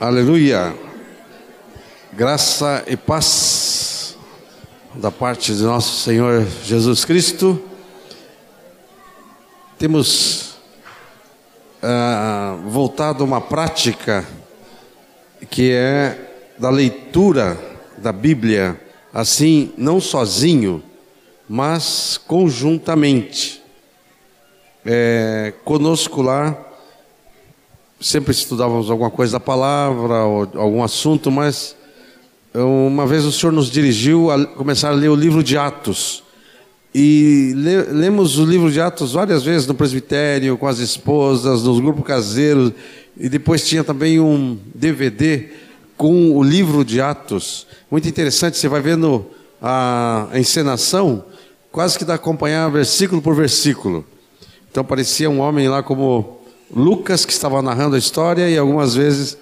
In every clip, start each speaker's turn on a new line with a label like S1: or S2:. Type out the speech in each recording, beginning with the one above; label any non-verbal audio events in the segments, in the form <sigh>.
S1: Aleluia. Graça e paz da parte de nosso Senhor Jesus Cristo. Temos uh, voltado a uma prática que é da leitura da Bíblia, assim, não sozinho, mas conjuntamente. É, conosco lá sempre estudávamos alguma coisa da palavra algum assunto, mas uma vez o Senhor nos dirigiu a começar a ler o livro de Atos. E lemos o livro de Atos várias vezes no presbitério, com as esposas, nos grupos caseiros, e depois tinha também um DVD com o livro de Atos. Muito interessante, você vai vendo a encenação, quase que dá acompanhar versículo por versículo. Então parecia um homem lá como Lucas, que estava narrando a história, e algumas vezes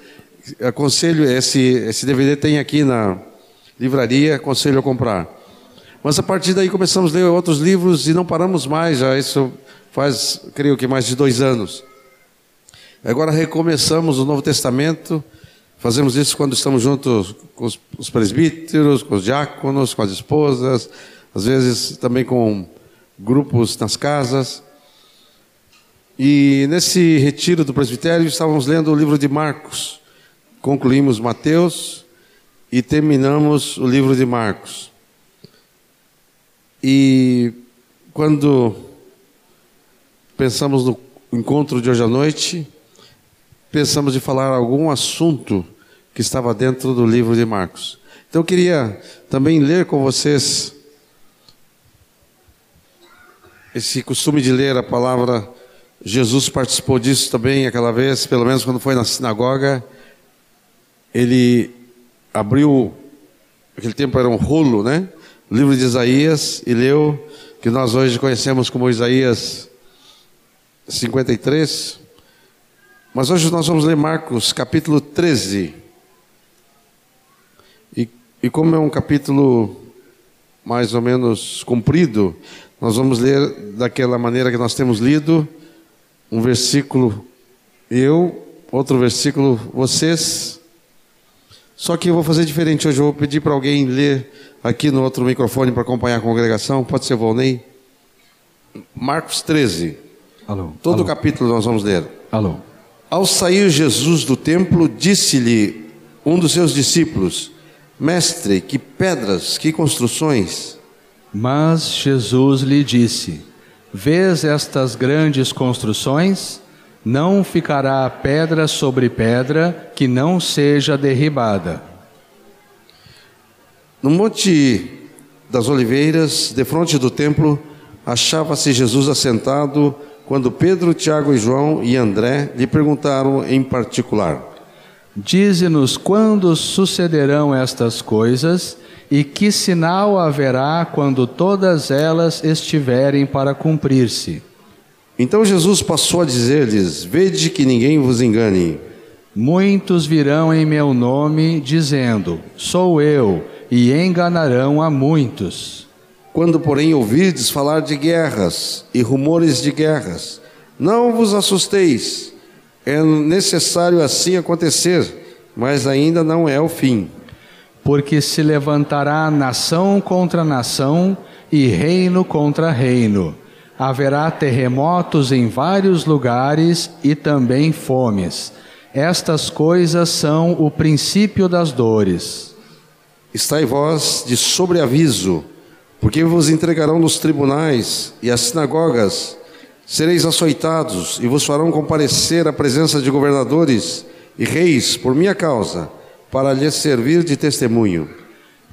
S1: aconselho, esse, esse DVD tem aqui na livraria, aconselho a comprar. Mas a partir daí começamos a ler outros livros e não paramos mais, já isso faz, creio que mais de dois anos. Agora recomeçamos o Novo Testamento, fazemos isso quando estamos juntos com os, os presbíteros, com os diáconos, com as esposas, às vezes também com grupos nas casas. E nesse retiro do presbitério estávamos lendo o livro de Marcos. Concluímos Mateus e terminamos o livro de Marcos. E quando pensamos no encontro de hoje à noite, pensamos de falar algum assunto que estava dentro do livro de Marcos. Então eu queria também ler com vocês esse costume de ler a palavra Jesus participou disso também aquela vez, pelo menos quando foi na sinagoga. Ele abriu, aquele tempo era um rolo, né? O livro de Isaías e leu, que nós hoje conhecemos como Isaías 53. Mas hoje nós vamos ler Marcos capítulo 13. E, e como é um capítulo mais ou menos comprido, nós vamos ler daquela maneira que nós temos lido um versículo eu, outro versículo vocês. Só que eu vou fazer diferente hoje. Eu vou pedir para alguém ler aqui no outro microfone para acompanhar a congregação. Pode ser Volney? Marcos 13.
S2: Alô.
S1: Todo
S2: alô.
S1: o capítulo nós vamos ler.
S2: Alô.
S1: Ao sair Jesus do templo, disse-lhe um dos seus discípulos: Mestre, que pedras, que construções.
S2: Mas Jesus lhe disse: Vês estas grandes construções? Não ficará pedra sobre pedra que não seja derribada.
S1: No Monte das Oliveiras, defronte do templo, achava-se Jesus assentado quando Pedro, Tiago e João e André lhe perguntaram em particular:
S2: Dize-nos quando sucederão estas coisas e que sinal haverá quando todas elas estiverem para cumprir-se?
S1: Então Jesus passou a dizer-lhes: Vede que ninguém vos engane.
S2: Muitos virão em meu nome, dizendo: Sou eu, e enganarão a muitos.
S1: Quando, porém, ouvirdes falar de guerras e rumores de guerras, não vos assusteis. É necessário assim acontecer, mas ainda não é o fim
S2: porque se levantará nação contra nação e reino contra reino. Haverá terremotos em vários lugares e também fomes. Estas coisas são o princípio das dores.
S1: Estai vós de sobreaviso, porque vos entregarão nos tribunais e às sinagogas, sereis açoitados e vos farão comparecer à presença de governadores e reis por minha causa para lhes servir de testemunho.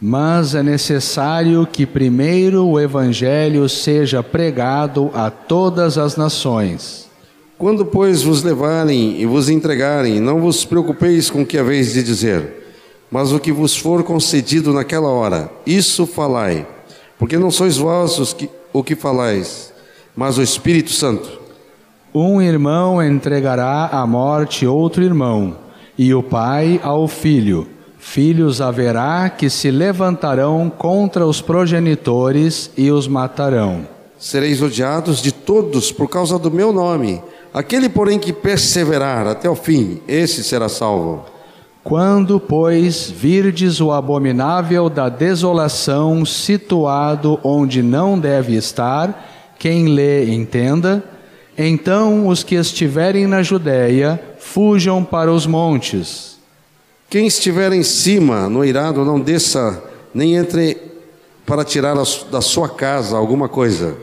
S2: Mas é necessário que primeiro o Evangelho seja pregado a todas as nações.
S1: Quando, pois, vos levarem e vos entregarem, não vos preocupeis com o que haveis de dizer, mas o que vos for concedido naquela hora, isso falai, porque não sois vós os que, o que falais, mas o Espírito Santo.
S2: Um irmão entregará à morte outro irmão e o pai ao filho. Filhos haverá que se levantarão contra os progenitores e os matarão.
S1: Sereis odiados de todos por causa do meu nome. Aquele, porém, que perseverar até o fim, esse será salvo.
S2: Quando, pois, virdes o abominável da desolação situado onde não deve estar, quem lê entenda, então os que estiverem na Judéia fujam para os montes.
S1: Quem estiver em cima, no eirado, não desça, nem entre para tirar da sua casa alguma coisa.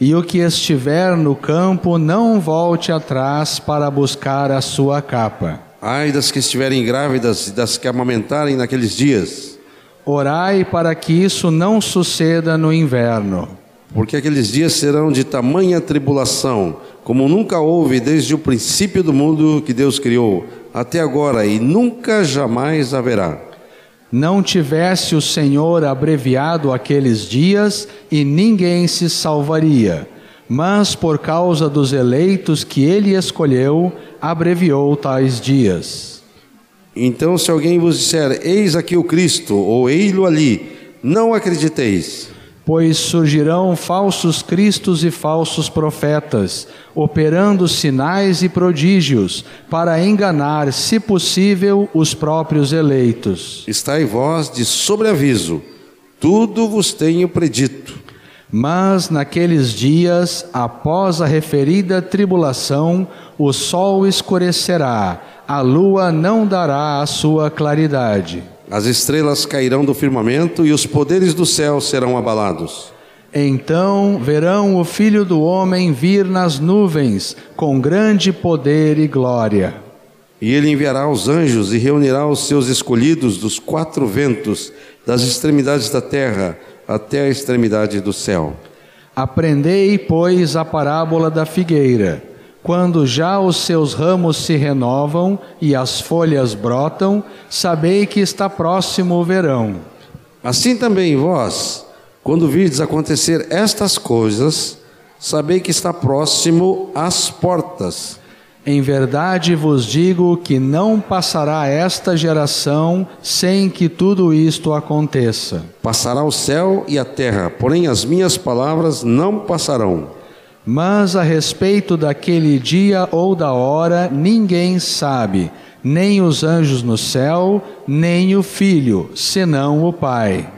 S2: E o que estiver no campo, não volte atrás para buscar a sua capa.
S1: Ai das que estiverem grávidas e das que amamentarem naqueles dias.
S2: Orai para que isso não suceda no inverno.
S1: Porque aqueles dias serão de tamanha tribulação, como nunca houve desde o princípio do mundo que Deus criou, até agora e nunca jamais haverá.
S2: Não tivesse o Senhor abreviado aqueles dias e ninguém se salvaria mas por causa dos eleitos que ele escolheu, abreviou tais dias.
S1: Então, se alguém vos disser, eis aqui o Cristo, ou ei-lo ali, não acrediteis.
S2: Pois surgirão falsos cristos e falsos profetas, operando sinais e prodígios, para enganar, se possível, os próprios eleitos.
S1: Estai vós de sobreaviso, tudo vos tenho predito.
S2: Mas naqueles dias, após a referida tribulação, o sol escurecerá, a lua não dará a sua claridade.
S1: As estrelas cairão do firmamento e os poderes do céu serão abalados.
S2: Então verão o Filho do Homem vir nas nuvens, com grande poder e glória.
S1: E ele enviará os anjos e reunirá os seus escolhidos dos quatro ventos, das extremidades da terra até a extremidade do céu.
S2: Aprendei, pois, a parábola da figueira. Quando já os seus ramos se renovam e as folhas brotam, sabei que está próximo o verão.
S1: Assim também vós, quando virdes acontecer estas coisas, sabei que está próximo às portas.
S2: Em verdade vos digo que não passará esta geração sem que tudo isto aconteça.
S1: Passará o céu e a terra, porém as minhas palavras não passarão.
S2: Mas a respeito daquele dia ou da hora, ninguém sabe, nem os anjos no céu, nem o filho, senão o Pai.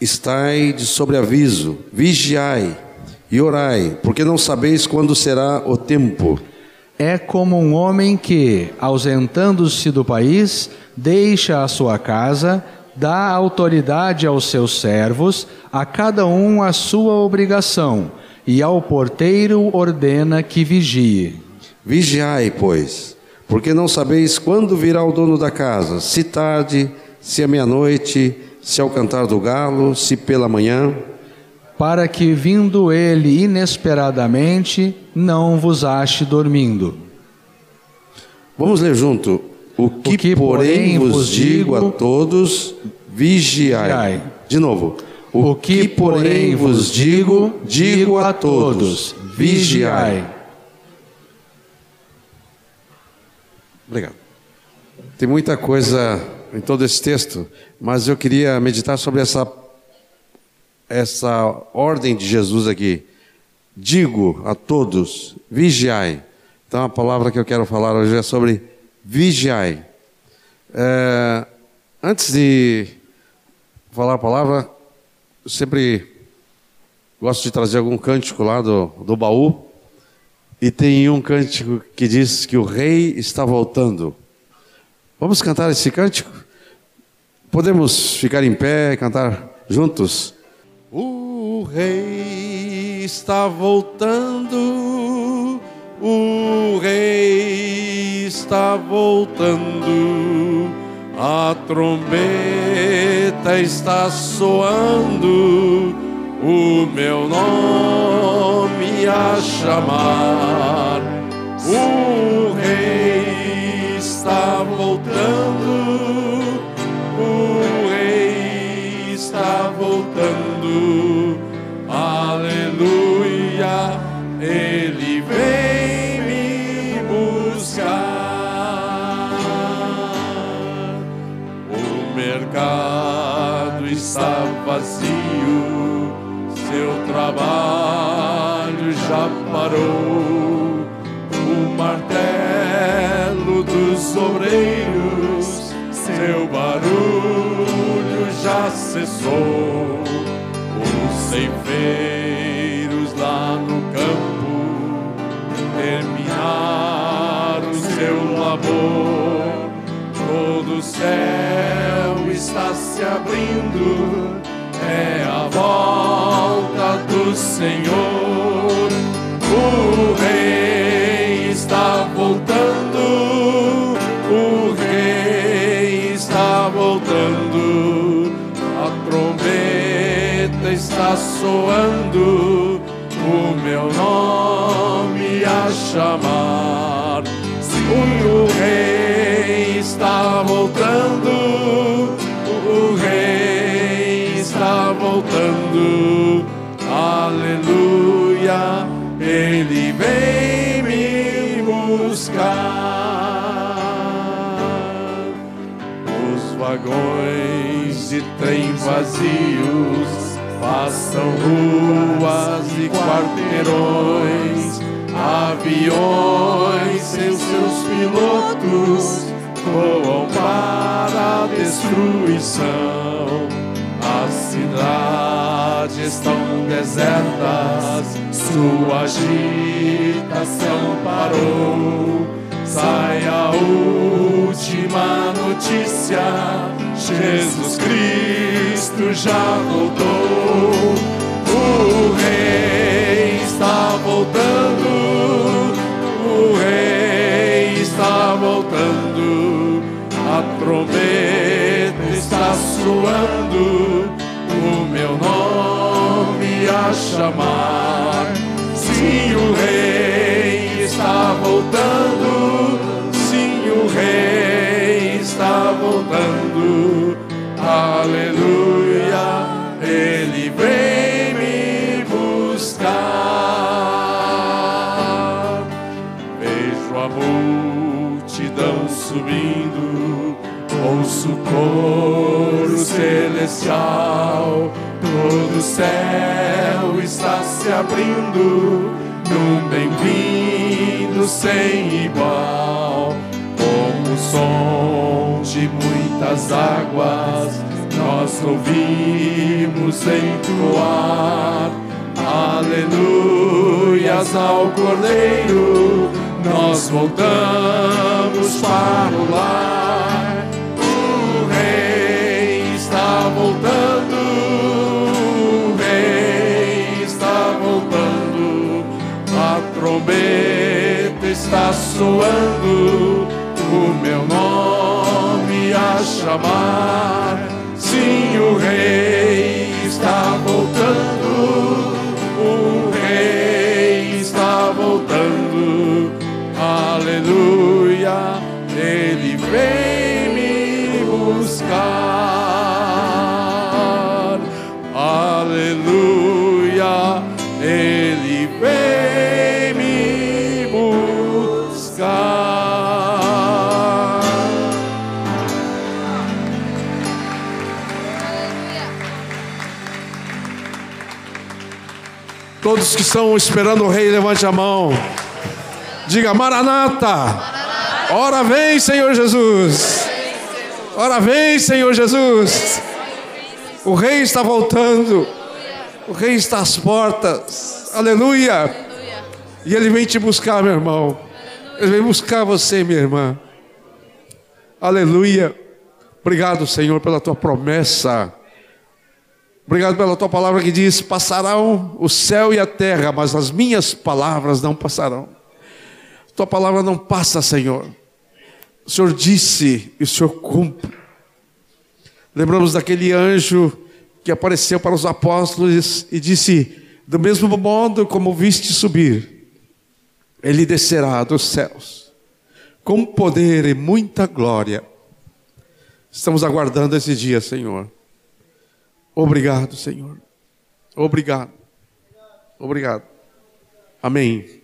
S1: Estai de sobreaviso, vigiai e orai, porque não sabeis quando será o tempo
S2: é como um homem que, ausentando-se do país, deixa a sua casa, dá autoridade aos seus servos, a cada um a sua obrigação, e ao porteiro ordena que vigie.
S1: Vigiai, pois, porque não sabeis quando virá o dono da casa, se tarde, se à meia-noite, se ao cantar do galo, se pela manhã
S2: para que, vindo ele inesperadamente, não vos ache dormindo.
S1: Vamos ler junto. O que, o que porém, vos digo a todos, vigiai. vigiai. De novo.
S2: O, que, porém, vos digo, digo a todos, vigiai.
S1: Obrigado. Tem muita coisa em todo esse texto, mas eu queria meditar sobre essa essa ordem de Jesus aqui. Digo a todos, vigiai. Então a palavra que eu quero falar hoje é sobre vigiai. É, antes de falar a palavra, eu sempre gosto de trazer algum cântico lá do, do baú. E tem um cântico que diz que o rei está voltando. Vamos cantar esse cântico? Podemos ficar em pé e cantar juntos? O rei está voltando, o rei está voltando, a trombeta está soando, o meu nome a chamar. Cessou. Trem vazios passam ruas e quarteirões, aviões sem seus pilotos voam para a destruição. As cidades estão desertas, sua agitação parou. Sai a última notícia: Jesus Cristo já voltou. O Rei está voltando. O Rei está voltando. A trombeta está soando. O meu nome a chamar. Sim, o Rei está voltando. Sim, o Rei está voltando. Ouço o coro celestial. Todo céu está se abrindo num bem-vindo sem igual. Como o som de muitas águas, nós ouvimos entoar. Aleluias ao Cordeiro, nós voltamos para o lar. Trombeta está soando, o meu nome a chamar. Sim, o Rei está voltando, o Rei está voltando, aleluia, Ele vem me buscar,
S3: que estão esperando o rei, levante a mão. Diga: Maranata. Ora vem, Senhor Jesus. Ora vem, Senhor Jesus. O rei está voltando. O rei está às portas. Aleluia. E ele vem te buscar, meu irmão. Ele vem buscar você, minha irmã. Aleluia. Obrigado, Senhor, pela tua promessa. Obrigado pela tua palavra que diz: passarão o céu e a terra, mas as minhas palavras não passarão. Tua palavra não passa, Senhor. O Senhor disse e o Senhor cumpre. Lembramos daquele anjo que apareceu para os apóstolos e disse: Do mesmo modo como viste subir, ele descerá dos céus, com poder e muita glória. Estamos aguardando esse dia, Senhor. Obrigado, Senhor. Obrigado. Obrigado. Amém.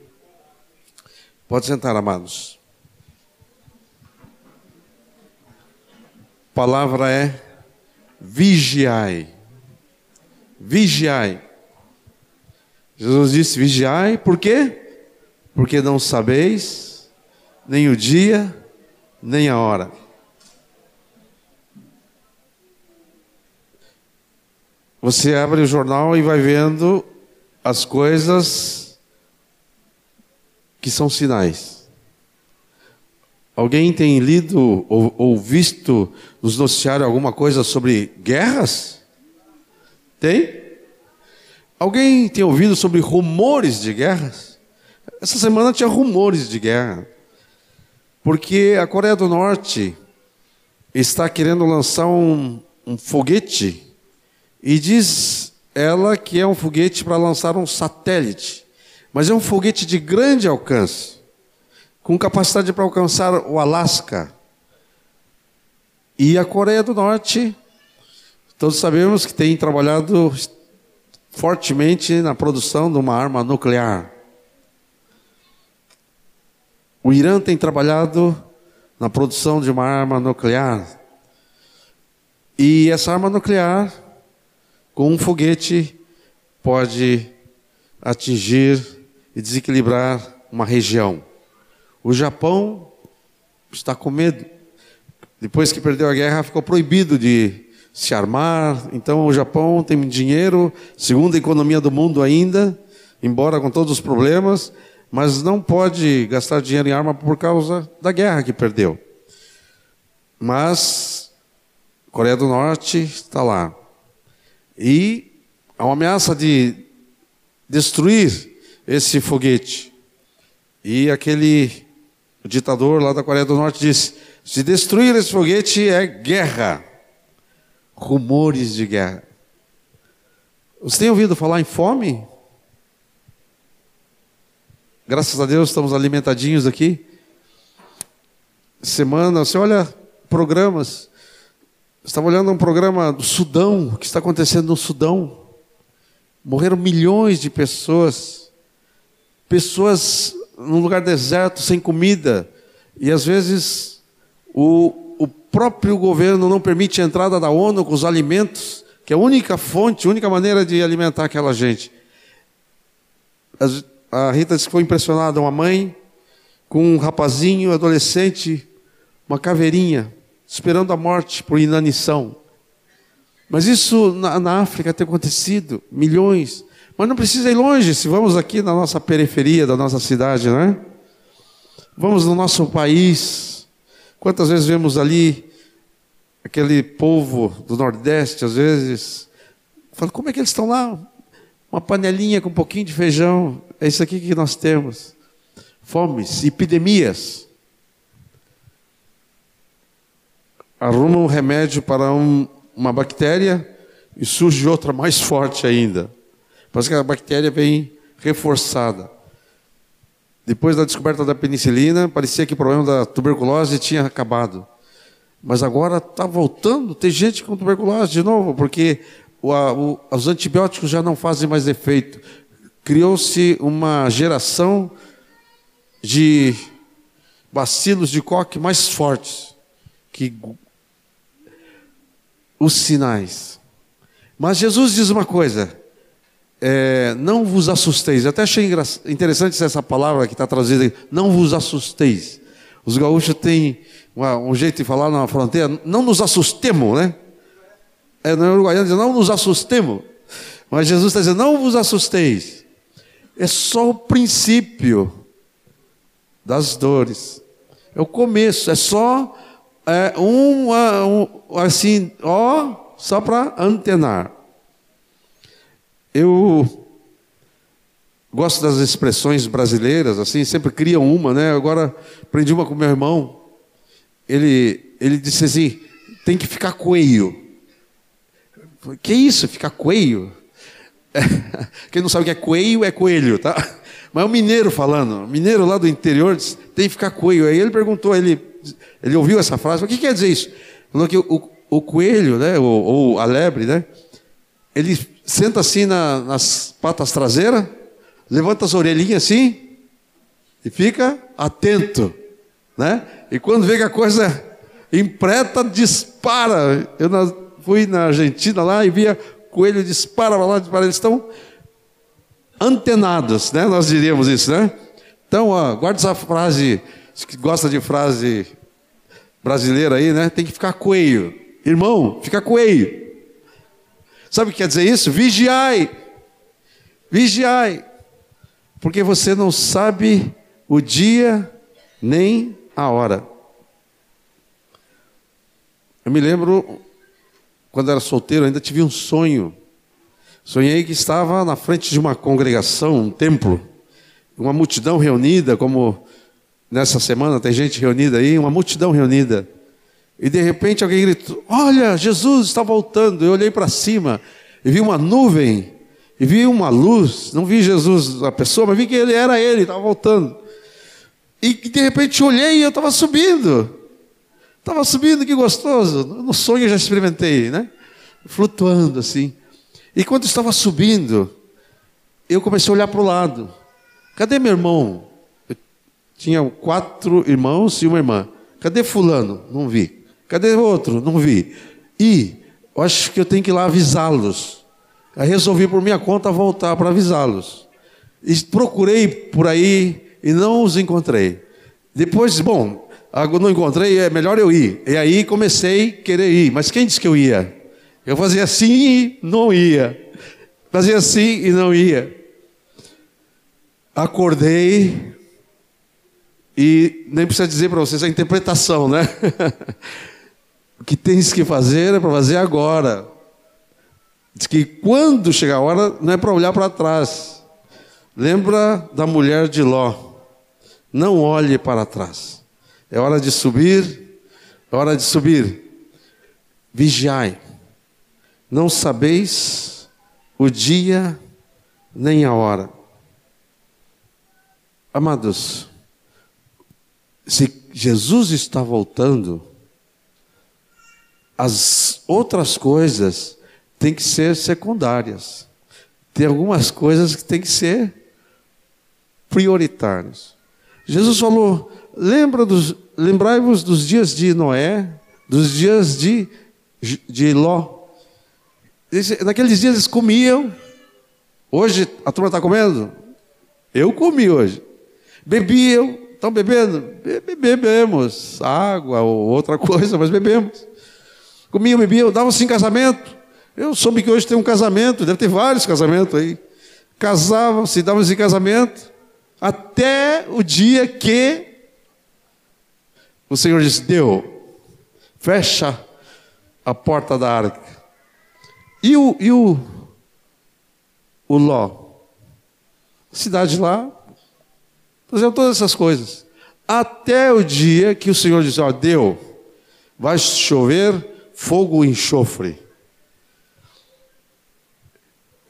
S3: Pode sentar, amados. A palavra é vigiai. Vigiai. Jesus disse: vigiai, por quê? Porque não sabeis nem o dia, nem a hora.
S1: Você abre o jornal e vai vendo as coisas que são sinais. Alguém tem lido ou, ou visto nos noticiários alguma coisa sobre guerras? Tem? Alguém tem ouvido sobre rumores de guerras? Essa semana tinha rumores de guerra. Porque a Coreia do Norte está querendo lançar um, um foguete e diz ela que é um foguete para lançar um satélite, mas é um foguete de grande alcance, com capacidade para alcançar o Alasca. E a Coreia do Norte, todos sabemos que tem trabalhado fortemente na produção de uma arma nuclear. O Irã tem trabalhado na produção de uma arma nuclear. E essa arma nuclear, com um foguete, pode atingir e desequilibrar uma região. O Japão está com medo. Depois que perdeu a guerra, ficou proibido de se armar. Então, o Japão tem dinheiro, segunda economia do mundo ainda, embora com todos os problemas, mas não pode gastar dinheiro em arma por causa da guerra que perdeu. Mas Coreia do Norte está lá. E há uma ameaça de destruir esse foguete. E aquele ditador lá da Coreia do Norte disse: se destruir esse foguete é guerra. Rumores de guerra. Você tem ouvido falar em fome? Graças a Deus estamos alimentadinhos aqui. Semana, você olha programas. Estava olhando um programa do Sudão, o que está acontecendo no Sudão. Morreram milhões de pessoas. Pessoas num lugar deserto, sem comida. E às vezes o, o próprio governo não permite a entrada da ONU com os alimentos, que é a única fonte, a única maneira de alimentar aquela gente. A Rita disse que foi impressionada, uma mãe com um rapazinho, adolescente, uma caveirinha, esperando a morte por inanição. Mas isso na, na, África tem acontecido, milhões. Mas não precisa ir longe, se vamos aqui na nossa periferia da nossa cidade, não é? Vamos no nosso país. Quantas vezes vemos ali aquele povo do Nordeste, às vezes, falando, como é que eles estão lá? Uma panelinha com um pouquinho de feijão, é isso aqui que nós temos. Fomes, epidemias. Arruma um remédio para um, uma bactéria e surge outra mais <laughs> forte ainda. Parece que a bactéria vem reforçada. Depois da descoberta da penicilina, parecia que o problema da tuberculose tinha acabado. Mas agora está voltando, tem gente com tuberculose de novo, porque o, o, os antibióticos já não fazem mais efeito criou-se uma geração de bacilos de coque mais fortes que os sinais. Mas Jesus diz uma coisa: é, não vos assusteis. Eu até achei interessante essa palavra que está trazida não vos assusteis. Os gaúchos têm um jeito de falar na fronteira, não nos assustemos, né? É, no uruguaiano diz, não nos assustemos. Mas Jesus está dizendo, não vos assusteis é só o princípio das dores. É o começo, é só é, um, um assim, ó, só para antenar. Eu gosto das expressões brasileiras, assim, sempre criam uma, né? Agora aprendi uma com meu irmão. Ele, ele disse assim: tem que ficar coelho. Que isso, ficar coelho? <laughs> Quem não sabe o que é coelho, é coelho, tá? Mas é um mineiro falando, mineiro lá do interior, diz, tem que ficar coelho. Aí ele perguntou, ele, ele ouviu essa frase, o que quer dizer isso? Falou que o, o coelho, né, ou, ou, a lebre, né, ele senta assim na, nas patas traseiras, levanta as orelhinhas assim, e fica atento, né? E quando vê que a coisa empreta, dispara. Eu na, fui na Argentina lá e via coelho dispara para lá, dispara, eles estão antenados, né? Nós diríamos isso, né? Então, ó, guarda essa frase, que gosta de frase brasileira aí, né? Tem que ficar coelho. Irmão, fica coelho. Sabe o que quer dizer isso? Vigiai. Vigiai. Porque você não sabe o dia nem a hora. Eu me lembro, quando era solteiro, ainda tive um sonho. Sonhei que estava na frente de uma congregação, um templo, uma multidão reunida, como nessa semana tem gente reunida aí, uma multidão reunida. E de repente alguém gritou: Olha, Jesus está voltando. Eu olhei para cima e vi uma nuvem, e vi uma luz. Não vi Jesus, a pessoa, mas vi que ele era ele, estava voltando. E de repente olhei e eu estava subindo. Estava subindo, que gostoso. No sonho eu já experimentei, né? Flutuando assim. E quando estava subindo, eu comecei a olhar para o lado. Cadê meu irmão? Tinha quatro irmãos e uma irmã. Cadê fulano? Não vi. Cadê outro? Não vi. E eu acho que eu tenho que ir lá avisá-los. Aí resolvi por minha conta voltar para avisá-los. E procurei por aí e não os encontrei. Depois, bom, não encontrei, é melhor eu ir. E aí comecei a querer ir. Mas quem disse que eu ia? Eu fazia assim e não ia. Fazia assim e não ia. Acordei e nem precisa dizer para vocês a interpretação, né? <laughs> o que tens que fazer é para fazer agora. Diz que quando chegar a hora, não é para olhar para trás. Lembra da mulher de Ló. Não olhe para trás. É hora de subir, é hora de subir. Vigiai. Não sabeis o dia nem a hora. Amados, se Jesus está voltando, as outras coisas têm que ser secundárias. Tem algumas coisas que têm que ser prioritárias. Jesus falou: Lembra dos, lembrai-vos dos dias de Noé, dos dias de, de Ló. naqueles dias eles comiam. Hoje a turma está comendo? Eu comi hoje. Bebiam. Estão bebendo? Bebemos água ou outra <laughs> coisa, mas bebemos. Comiam, bebiam, davam-se em casamento. Eu soube que hoje tem um casamento, deve ter vários casamentos aí. Casavam-se, davam-se em casamento até o dia que o Senhor disse: Deu, fecha a porta da arca. E o, e o, o Ló? Cidade lá, faziam todas essas coisas. Até o dia que o Senhor disse: Ó, deu, vai chover fogo e enxofre.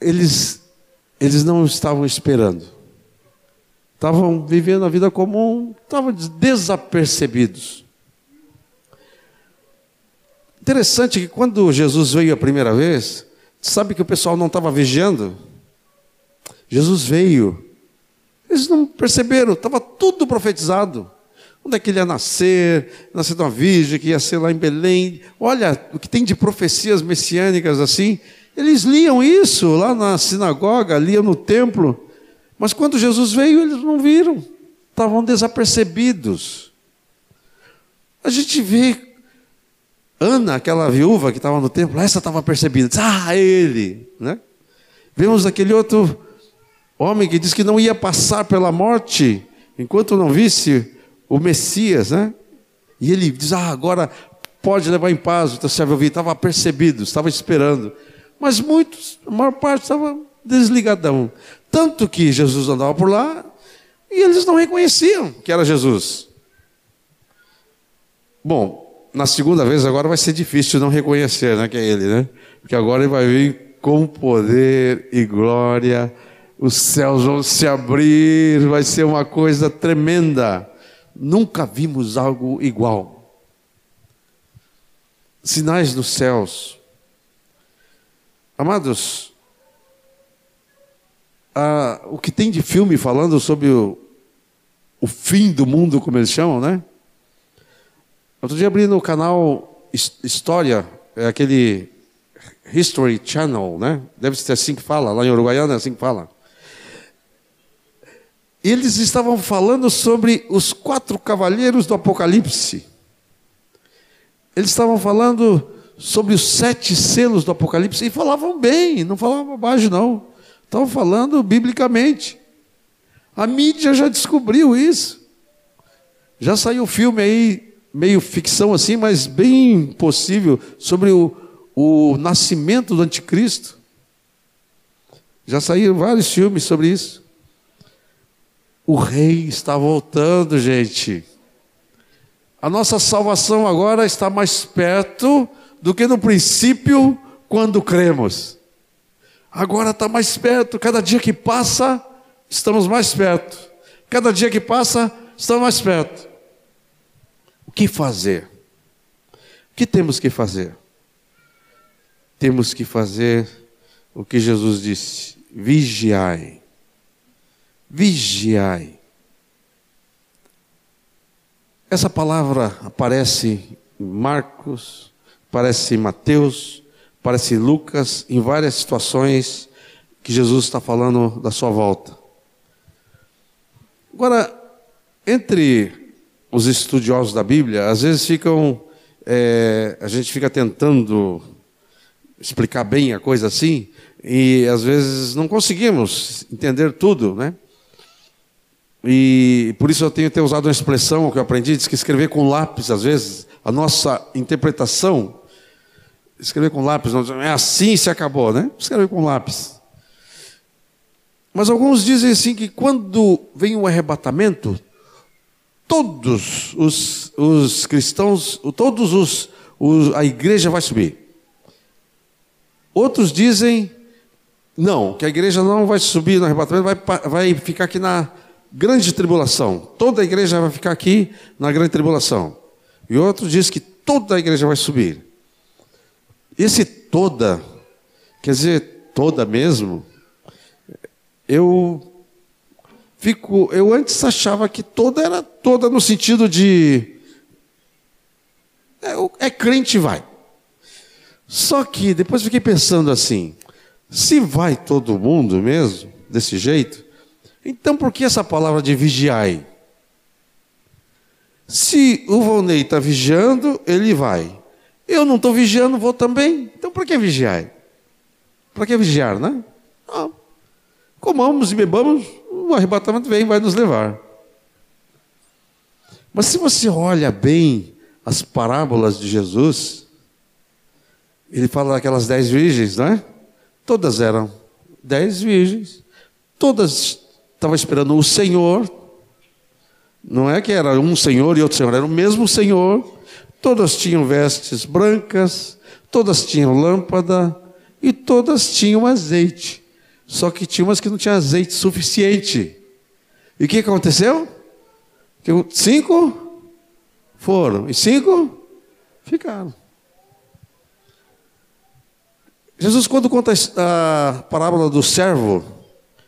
S1: Eles, eles não estavam esperando estavam vivendo a vida comum, estavam desapercebidos. Interessante que quando Jesus veio a primeira vez, sabe que o pessoal não estava vigiando? Jesus veio, eles não perceberam, estava tudo profetizado. Onde é que ele ia nascer, nascer de uma virgem, que ia ser lá em Belém. Olha o que tem de profecias messiânicas assim. Eles liam isso lá na sinagoga, liam no templo. Mas quando Jesus veio, eles não viram, estavam desapercebidos. A gente vê Ana, aquela viúva que estava no templo, essa estava percebida, ah, ele, né? Vemos aquele outro homem que diz que não ia passar pela morte enquanto não visse o Messias, né? E ele diz, ah, agora pode levar em paz o teu servo ouvir. Estava percebido, estava esperando. Mas muitos, a maior parte estava desligadão. Tanto que Jesus andava por lá e eles não reconheciam que era Jesus. Bom, na segunda vez agora vai ser difícil não reconhecer né, que é ele, né? Porque agora ele vai vir com poder e glória, os céus vão se abrir, vai ser uma coisa tremenda. Nunca vimos algo igual. Sinais dos céus. Amados, ah, o que tem de filme falando sobre o, o fim do mundo, como eles chamam, né? Outro dia abri no canal História, é aquele History Channel, né? Deve ser assim que fala, lá em Uruguaiana é assim que fala. Eles estavam falando sobre os quatro cavaleiros do Apocalipse. Eles estavam falando sobre os sete selos do Apocalipse e falavam bem, não falavam bobagem, não. Estavam falando biblicamente. A mídia já descobriu isso. Já saiu filme aí, meio ficção assim, mas bem possível, sobre o, o nascimento do anticristo. Já saíram vários filmes sobre isso. O rei está voltando, gente. A nossa salvação agora está mais perto do que no princípio, quando cremos. Agora está mais perto, cada dia que passa, estamos mais perto. Cada dia que passa, estamos mais perto. O que fazer? O que temos que fazer? Temos que fazer o que Jesus disse: vigiai. Vigiai. Essa palavra aparece em Marcos, aparece em Mateus, aparece em Lucas, em várias situações que Jesus está falando da sua volta. Agora, entre os estudiosos da Bíblia, às vezes ficam, é, a gente fica tentando explicar bem a coisa assim, e às vezes não conseguimos entender tudo, né? E por isso eu tenho até usado uma expressão que eu aprendi, diz que escrever com lápis, às vezes, a nossa interpretação, escrever com lápis, é assim se acabou, né? Escrever com lápis. Mas alguns dizem assim que quando vem o arrebatamento, todos os, os cristãos, todos os, os, a igreja vai subir. Outros dizem não, que a igreja não vai subir no arrebatamento, vai, vai ficar aqui na grande tribulação. Toda a igreja vai ficar aqui na grande tribulação. E outro diz que toda a igreja vai subir. Esse toda, quer dizer, toda mesmo, eu fico, eu antes achava que toda era toda no sentido de é, é crente vai. Só que depois fiquei pensando assim, se vai todo mundo mesmo desse jeito, então por que essa palavra de vigiai? Se o Volney está vigiando, ele vai. Eu não estou vigiando, vou também. Então por que vigiar? Para que vigiar, né? Não. Comamos e bebamos, o arrebatamento vem, vai nos levar. Mas se você olha bem as parábolas de Jesus, ele fala daquelas dez virgens, não é? Todas eram dez virgens, todas estavam esperando o Senhor. Não é que era um Senhor e outro Senhor, era o mesmo Senhor. Todas tinham vestes brancas, todas tinham lâmpada e todas tinham azeite. Só que tinha umas que não tinham azeite suficiente. E o que aconteceu? Cinco foram, e cinco ficaram. Jesus, quando conta a parábola do servo,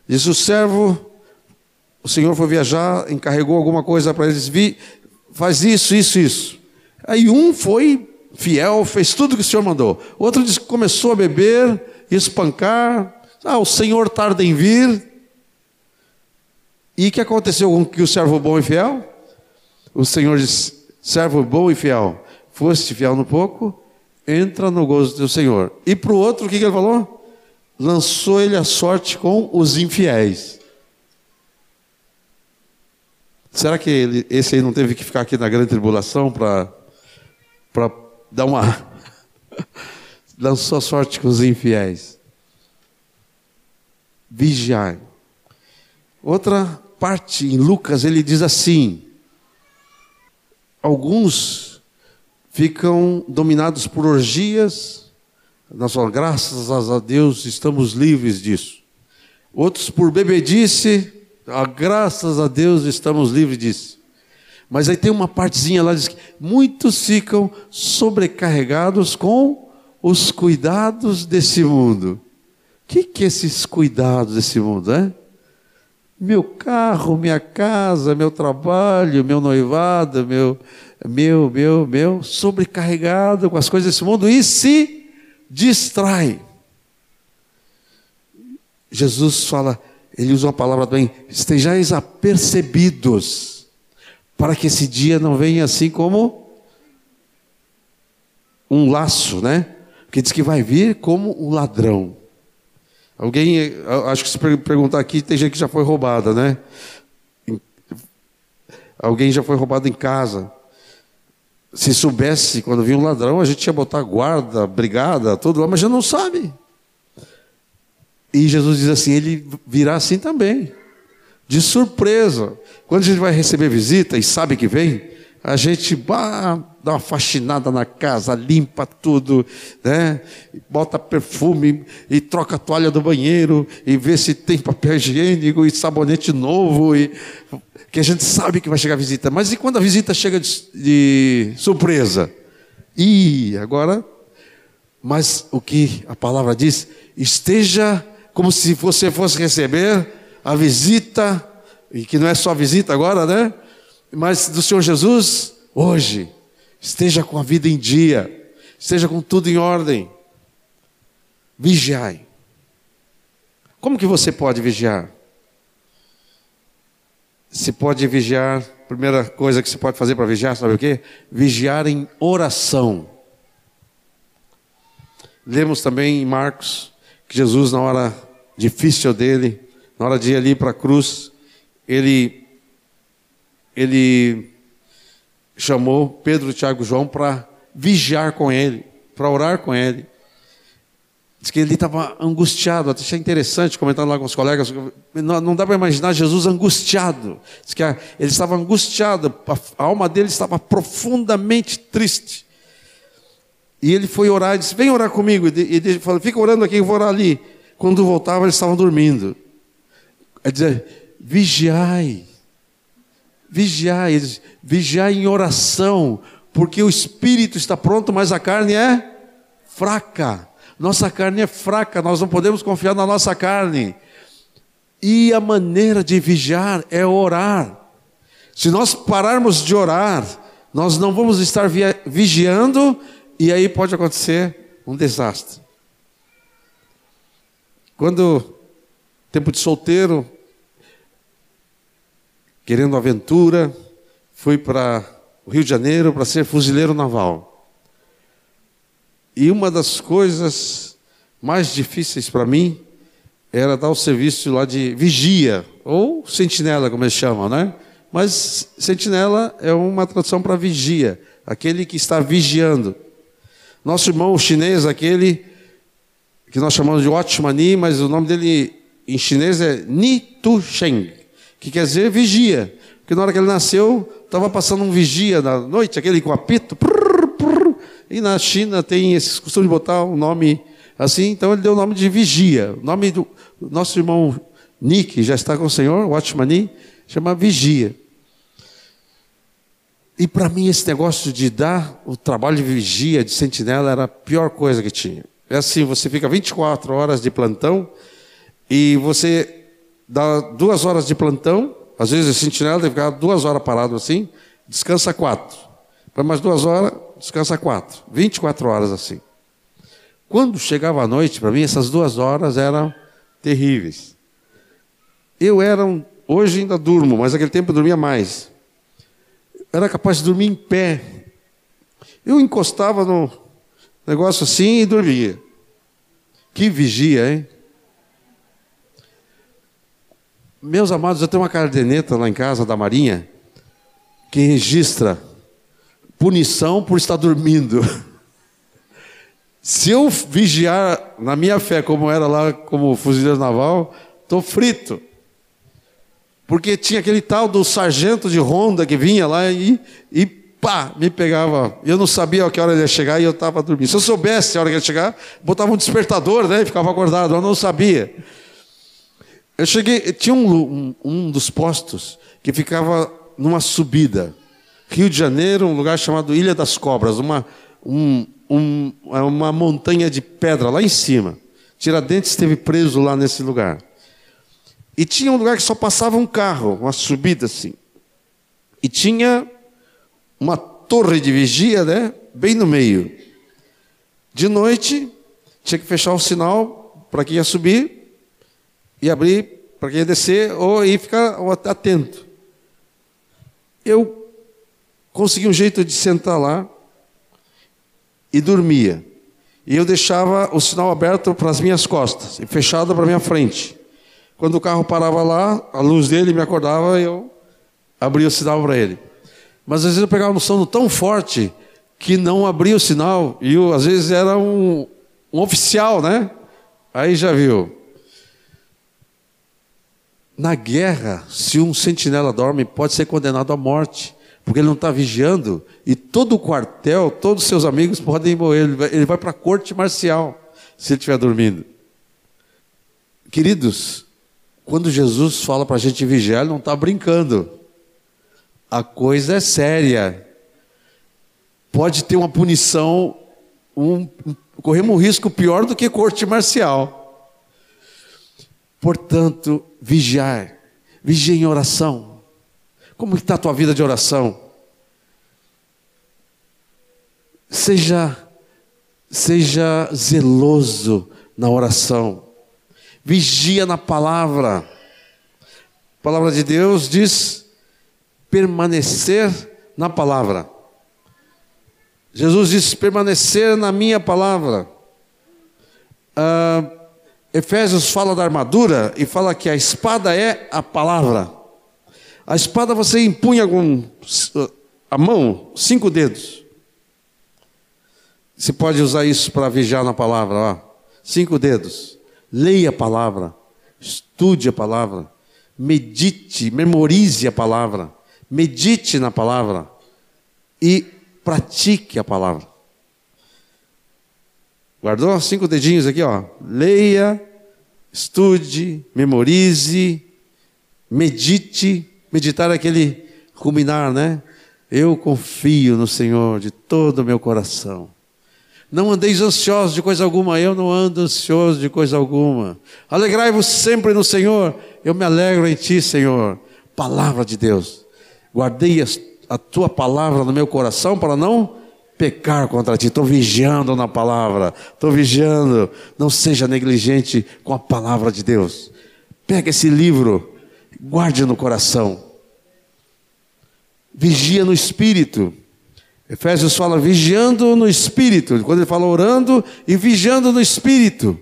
S1: diz: o servo, o Senhor foi viajar, encarregou alguma coisa para eles, vi, faz isso, isso, isso. Aí um foi fiel, fez tudo que o Senhor mandou. O outro disse começou a beber, espancar, ah, o Senhor tarda em vir. E o que aconteceu com que o servo bom e fiel? O Senhor disse: servo bom e fiel, foste fiel no pouco, entra no gozo do Senhor. E para o outro, o que, que ele falou? Lançou ele a sorte com os infiéis. Será que ele, esse aí não teve que ficar aqui na grande tribulação para dar uma. <laughs> Lançou sorte com os infiéis? vigiar. Outra parte em Lucas ele diz assim: alguns ficam dominados por orgias, nós falamos, graças a Deus estamos livres disso. Outros por bebedice, ah, graças a Deus estamos livres disso. Mas aí tem uma partezinha lá diz que muitos ficam sobrecarregados com os cuidados desse mundo que que é esses cuidados desse mundo, é? Meu carro, minha casa, meu trabalho, meu noivado, meu, meu, meu, meu, sobrecarregado com as coisas desse mundo e se distrai. Jesus fala, ele usa uma palavra também, estejais apercebidos, para que esse dia não venha assim como um laço, né? Que diz que vai vir como um ladrão. Alguém, acho que se perguntar aqui, tem gente que já foi roubada, né? Alguém já foi roubado em casa. Se soubesse, quando vinha um ladrão, a gente ia botar guarda, brigada, tudo lá, mas já não sabe. E Jesus diz assim: ele virá assim também, de surpresa. Quando a gente vai receber visita e sabe que vem, a gente bah, dá uma faxinada na casa, limpa tudo, né? bota perfume e troca a toalha do banheiro e vê se tem papel higiênico e sabonete novo e que a gente sabe que vai chegar a visita. Mas e quando a visita chega de, de surpresa? E agora, mas o que a palavra diz? Esteja como se você fosse receber a visita, e que não é só visita agora, né? Mas do Senhor Jesus, hoje, esteja com a vida em dia, esteja com tudo em ordem. Vigiai. Como que você pode vigiar? Se pode vigiar, primeira coisa que você pode fazer para vigiar, sabe o quê? Vigiar em oração. Lemos também em Marcos que Jesus, na hora difícil dele, na hora de ir ali para a cruz, ele, ele chamou Pedro, Tiago e João para vigiar com ele, para orar com ele. Diz que ele estava angustiado, até achei interessante, comentando lá com os colegas, não, não dá para imaginar Jesus angustiado. Diz que ele estava angustiado, a alma dele estava profundamente triste. E ele foi orar e disse: Vem orar comigo. E ele falou: Fica orando aqui, eu vou orar ali. Quando voltava, eles estavam dormindo. É dizer, vigiai. Vigiai. Vigiai em oração, porque o espírito está pronto, mas a carne é fraca. Nossa carne é fraca, nós não podemos confiar na nossa carne. E a maneira de vigiar é orar. Se nós pararmos de orar, nós não vamos estar vigiando e aí pode acontecer um desastre. Quando tempo de solteiro, querendo aventura, fui para o Rio de Janeiro para ser fuzileiro naval. E uma das coisas mais difíceis para mim era dar o serviço lá de vigia, ou sentinela, como eles chamam, né? Mas sentinela é uma tradução para vigia, aquele que está vigiando. Nosso irmão chinês, aquele que nós chamamos de Watchmani, mas o nome dele em chinês é Ni Tu Sheng, que quer dizer vigia. Porque na hora que ele nasceu, estava passando um vigia na noite, aquele com apito. Prrr, e na China tem esse costume de botar um nome assim, então ele deu o nome de vigia. O nome do nosso irmão Nick, já está com o Senhor, Watchmani, chama vigia. E para mim esse negócio de dar o trabalho de vigia, de sentinela, era a pior coisa que tinha. É assim, você fica 24 horas de plantão e você dá duas horas de plantão, às vezes o sentinela deve ficar duas horas parado assim, descansa quatro. Para mais duas horas, descansa quatro. 24 horas assim. Quando chegava a noite, para mim, essas duas horas eram terríveis. Eu era, um, hoje ainda durmo, mas naquele tempo eu dormia mais era capaz de dormir em pé. Eu encostava no negócio assim e dormia. Que vigia, hein? Meus amados, eu tenho uma caderneta lá em casa da Marinha que registra punição por estar dormindo. Se eu vigiar na minha fé, como era lá como fuzileiro naval, estou frito. Porque tinha aquele tal do sargento de ronda que vinha lá e, e pá, me pegava. Eu não sabia a que hora ele ia chegar e eu estava dormindo. Se eu soubesse a hora que ele ia chegar, botava um despertador, né? E ficava acordado. Eu não sabia. Eu cheguei, tinha um, um, um dos postos que ficava numa subida. Rio de Janeiro, um lugar chamado Ilha das Cobras, uma, um, um, é uma montanha de pedra lá em cima. Tiradentes esteve preso lá nesse lugar. E tinha um lugar que só passava um carro, uma subida assim. E tinha uma torre de vigia, né? Bem no meio. De noite, tinha que fechar o sinal para quem ia subir e abrir para quem ia descer ou ir ficar atento. Eu consegui um jeito de sentar lá e dormia. E eu deixava o sinal aberto para as minhas costas e fechado para a minha frente. Quando o carro parava lá, a luz dele me acordava e eu abria o sinal para ele. Mas às vezes eu pegava um sono tão forte que não abria o sinal e eu, às vezes era um, um oficial, né? Aí já viu. Na guerra, se um sentinela dorme, pode ser condenado à morte, porque ele não está vigiando, e todo o quartel, todos os seus amigos podem morrer. Ele vai, ele vai para a corte marcial, se ele estiver dormindo. Queridos, quando Jesus fala para a gente vigiar, ele não está brincando. A coisa é séria. Pode ter uma punição, um, corremos um risco pior do que corte marcial. Portanto, vigiar, vigia em oração. Como está a tua vida de oração? Seja, seja zeloso na oração. Vigia na palavra. A palavra de Deus diz permanecer na palavra. Jesus disse permanecer na minha palavra. Ah, Efésios fala da armadura e fala que a espada é a palavra. A espada você impunha com a mão, cinco dedos. Você pode usar isso para vigiar na palavra, ó. Cinco dedos. Leia a palavra, estude a palavra, medite, memorize a palavra, medite na palavra e pratique a palavra. Guardou cinco dedinhos aqui, ó. Leia, estude, memorize, medite. Meditar é aquele ruminar, né? Eu confio no Senhor de todo o meu coração. Não andeis ansiosos de coisa alguma, eu não ando ansioso de coisa alguma. Alegrai-vos sempre no Senhor, eu me alegro em ti, Senhor. Palavra de Deus. Guardei a tua palavra no meu coração para não pecar contra ti. Estou vigiando na palavra, estou vigiando. Não seja negligente com a palavra de Deus. Pega esse livro, guarde no coração. Vigia no espírito. Efésios fala vigiando no espírito. Quando ele fala orando e vigiando no espírito.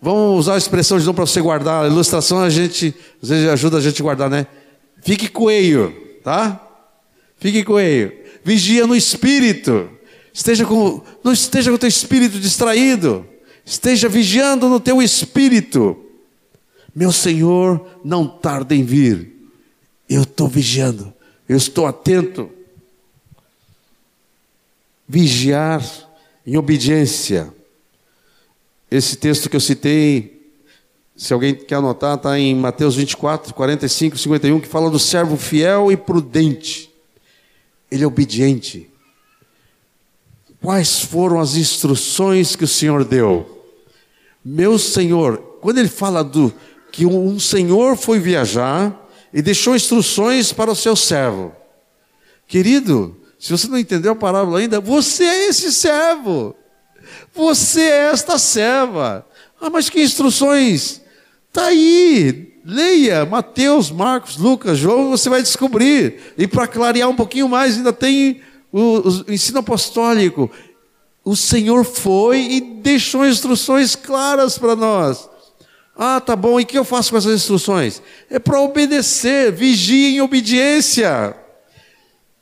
S1: Vamos usar a expressão de novo para você guardar. A ilustração a gente, às vezes ajuda a gente a guardar, né? Fique coelho, tá? Fique coelho vigia no espírito. Esteja com, não esteja com o teu espírito distraído. Esteja vigiando no teu espírito. Meu Senhor não tarda em vir. Eu estou vigiando. Eu estou atento. Vigiar em obediência. Esse texto que eu citei, se alguém quer anotar, está em Mateus 24, 45, 51, que fala do servo fiel e prudente ele é obediente. Quais foram as instruções que o Senhor deu? Meu Senhor, quando ele fala do que um senhor foi viajar e deixou instruções para o seu servo. Querido, se você não entendeu a parábola ainda, você é esse servo. Você é esta serva. Ah, mas que instruções? Está aí, Leia Mateus, Marcos, Lucas, João, você vai descobrir. E para clarear um pouquinho mais, ainda tem o, o, ensino apostólico. O Senhor foi e deixou instruções claras para nós. Ah, tá bom, e o que eu faço com essas instruções? É para obedecer, vigie em obediência.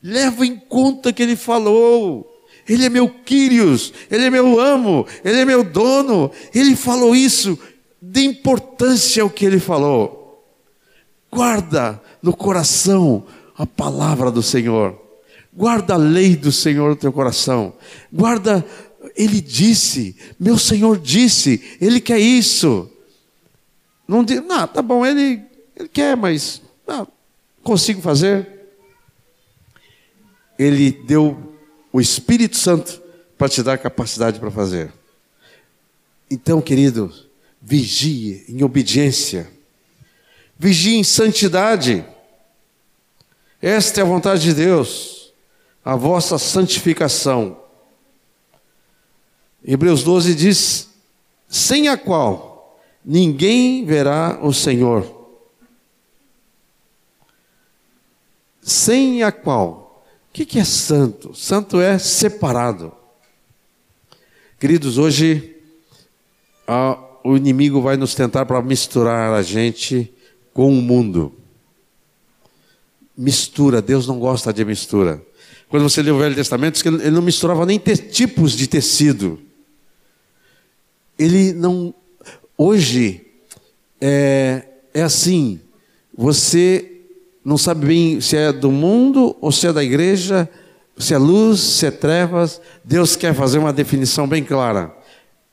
S1: Leva em conta que ele falou. Ele é meu Quírios, ele é meu amo, ele é meu dono. Ele falou isso, Dê importância ao que ele falou. Guarda no coração a palavra do Senhor. Guarda a lei do Senhor no teu coração. Guarda, ele disse, meu Senhor disse, ele quer isso. Não diz, não, tá bom, ele, ele quer, mas não, consigo fazer. Ele deu o Espírito Santo para te dar capacidade para fazer. Então, queridos, vigie em obediência, vigie em santidade. Esta é a vontade de Deus, a vossa santificação. Hebreus 12 diz: sem a qual ninguém verá o Senhor. Sem a qual que, que é santo? Santo é separado. Queridos, hoje a, o inimigo vai nos tentar para misturar a gente com o mundo. Mistura, Deus não gosta de mistura. Quando você lê o Velho Testamento, ele não misturava nem tipos de tecido. Ele não. Hoje é, é assim: você não sabe bem se é do mundo ou se é da igreja, se é luz, se é trevas. Deus quer fazer uma definição bem clara.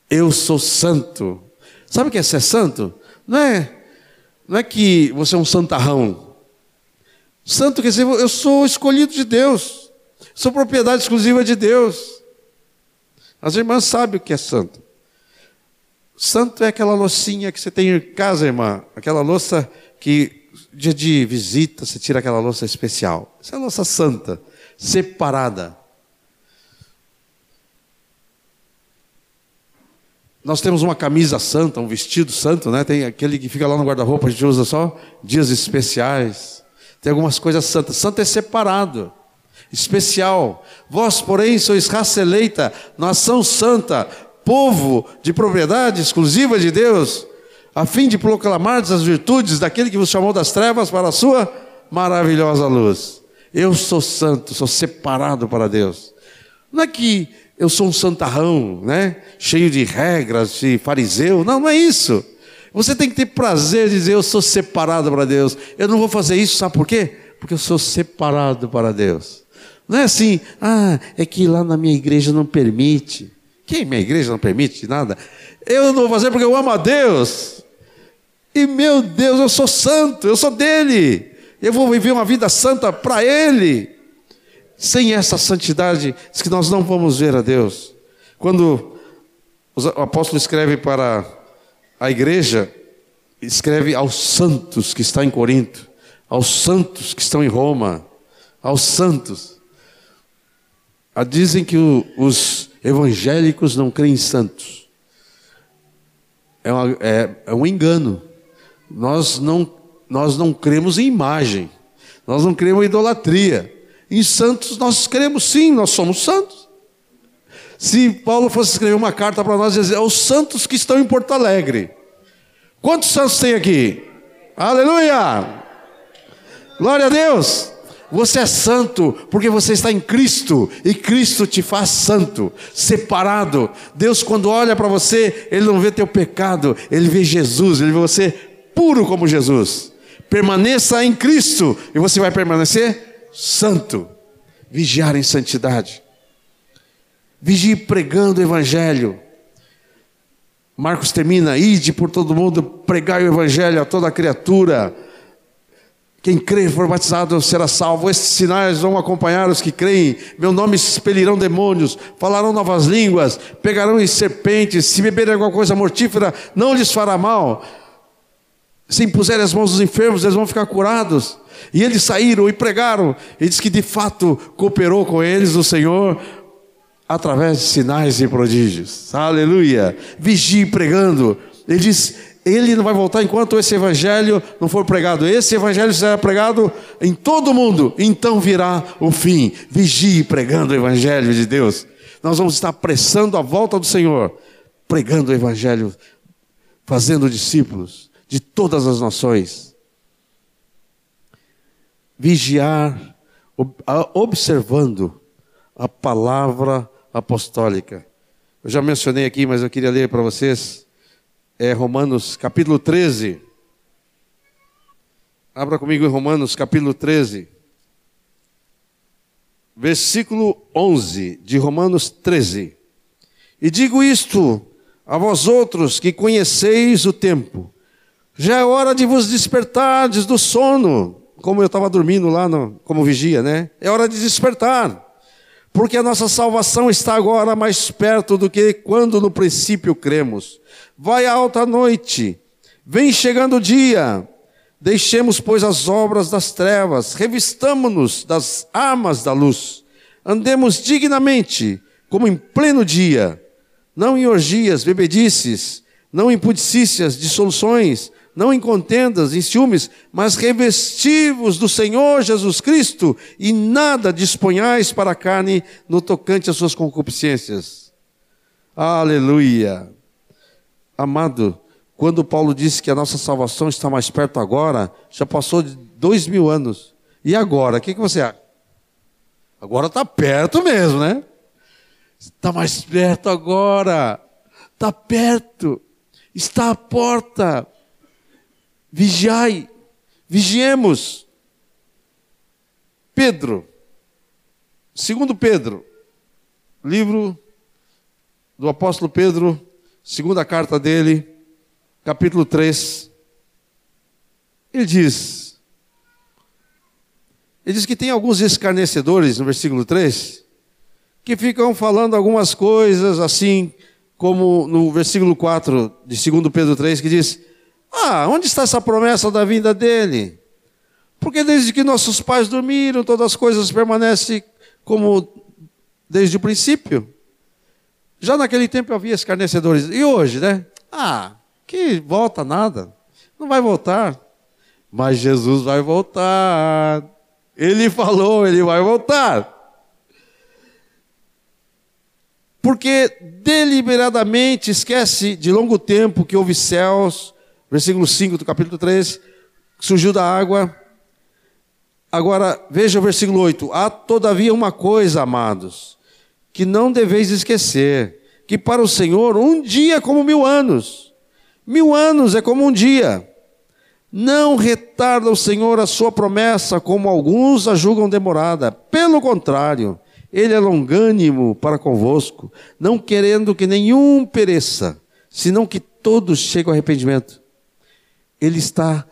S1: Eu sou santo. Sabe o que é ser santo? Não é, não é que você é um santarrão. Santo quer dizer, eu sou escolhido de Deus. Sou propriedade exclusiva de Deus. As irmãs sabem o que é santo. Santo é aquela loucinha que você tem em casa, irmã. Aquela louça que dia de visita, você tira aquela louça especial. Essa é a louça santa, separada. Nós temos uma camisa santa, um vestido santo, né? Tem aquele que fica lá no guarda-roupa, a gente usa só dias especiais. Tem algumas coisas santas. Santo é separado, especial. Vós, porém, sois raça eleita, nação santa, povo de propriedade exclusiva de Deus a fim de proclamar as virtudes daquele que vos chamou das trevas para a sua maravilhosa luz. Eu sou santo, sou separado para Deus. Não é que eu sou um santarrão, né? Cheio de regras, de fariseu. Não, não é isso. Você tem que ter prazer de dizer, eu sou separado para Deus. Eu não vou fazer isso, sabe por quê? Porque eu sou separado para Deus. Não é assim, ah, é que lá na minha igreja não permite. Quem minha igreja não permite nada? Eu não vou fazer porque eu amo a Deus. E meu Deus, eu sou santo, eu sou dele. Eu vou viver uma vida santa para ele. Sem essa santidade, diz que nós não vamos ver a Deus. Quando o apóstolo escreve para a igreja, escreve aos santos que estão em Corinto, aos santos que estão em Roma, aos santos. Ah, dizem que os evangélicos não creem em santos. É, uma, é, é um engano. Nós não, nós não cremos em imagem, nós não cremos em idolatria. Em santos nós cremos sim, nós somos santos. Se Paulo fosse escrever uma carta para nós, dizer, os santos que estão em Porto Alegre. Quantos santos tem aqui? Aleluia! Glória a Deus! Você é santo porque você está em Cristo e Cristo te faz santo, separado. Deus, quando olha para você, Ele não vê teu pecado, Ele vê Jesus, Ele vê você puro como Jesus. Permaneça em Cristo e você vai permanecer santo. Vigiar em santidade. Vigie pregando o Evangelho. Marcos termina: ide por todo mundo, pregai o Evangelho a toda criatura. Quem crer for batizado será salvo. Estes sinais vão acompanhar os que creem. Meu nome expelirão demônios, falarão novas línguas, pegarão em serpentes. Se beberem alguma coisa mortífera, não lhes fará mal se impuserem as mãos dos enfermos, eles vão ficar curados. E eles saíram e pregaram. E diz que de fato cooperou com eles o Senhor através de sinais e prodígios. Aleluia. Vigie pregando. Ele diz: ele não vai voltar enquanto esse evangelho não for pregado. Esse evangelho será pregado em todo o mundo. Então virá o fim. Vigie pregando o evangelho de Deus. Nós vamos estar pressando a volta do Senhor, pregando o evangelho, fazendo discípulos de todas as nações. Vigiar, observando a palavra apostólica. Eu já mencionei aqui, mas eu queria ler para vocês. É Romanos capítulo 13. Abra comigo em Romanos capítulo 13. Versículo 11 de Romanos 13. E digo isto a vós outros que conheceis o tempo, já é hora de vos despertardes do sono, como eu estava dormindo lá no, como vigia, né? É hora de despertar, porque a nossa salvação está agora mais perto do que quando no princípio cremos. Vai a alta noite, vem chegando o dia. Deixemos, pois, as obras das trevas, revistamo-nos das armas da luz, andemos dignamente, como em pleno dia, não em orgias, bebedices, não em pudicícias, dissoluções, não em contendas, em ciúmes, mas revestivos do Senhor Jesus Cristo e nada disponhais para a carne no tocante às suas concupiscências. Aleluia. Amado, quando Paulo disse que a nossa salvação está mais perto agora, já passou de dois mil anos. E agora? O que, que você acha? Agora está perto mesmo, né? Está mais perto agora. Está perto. Está à porta. Vigiai. Vigiemos. Pedro. Segundo Pedro. Livro do apóstolo Pedro, segunda carta dele, capítulo 3. Ele diz: Ele diz que tem alguns escarnecedores no versículo 3 que ficam falando algumas coisas assim, como no versículo 4 de 2 Pedro 3, que diz: Ah, onde está essa promessa da vinda dele? Porque desde que nossos pais dormiram, todas as coisas permanecem como desde o princípio. Já naquele tempo havia escarnecedores. E hoje, né? Ah, que volta nada. Não vai voltar. Mas Jesus vai voltar. Ele falou, ele vai voltar. Porque deliberadamente esquece de longo tempo que houve céus, versículo 5 do capítulo 3, surgiu da água. Agora, veja o versículo 8: Há todavia uma coisa, amados, que não deveis esquecer: que para o Senhor um dia é como mil anos, mil anos é como um dia. Não retarda o Senhor a sua promessa, como alguns a julgam demorada. Pelo contrário, ele é longânimo para convosco, não querendo que nenhum pereça, senão que todos cheguem ao arrependimento. Ele está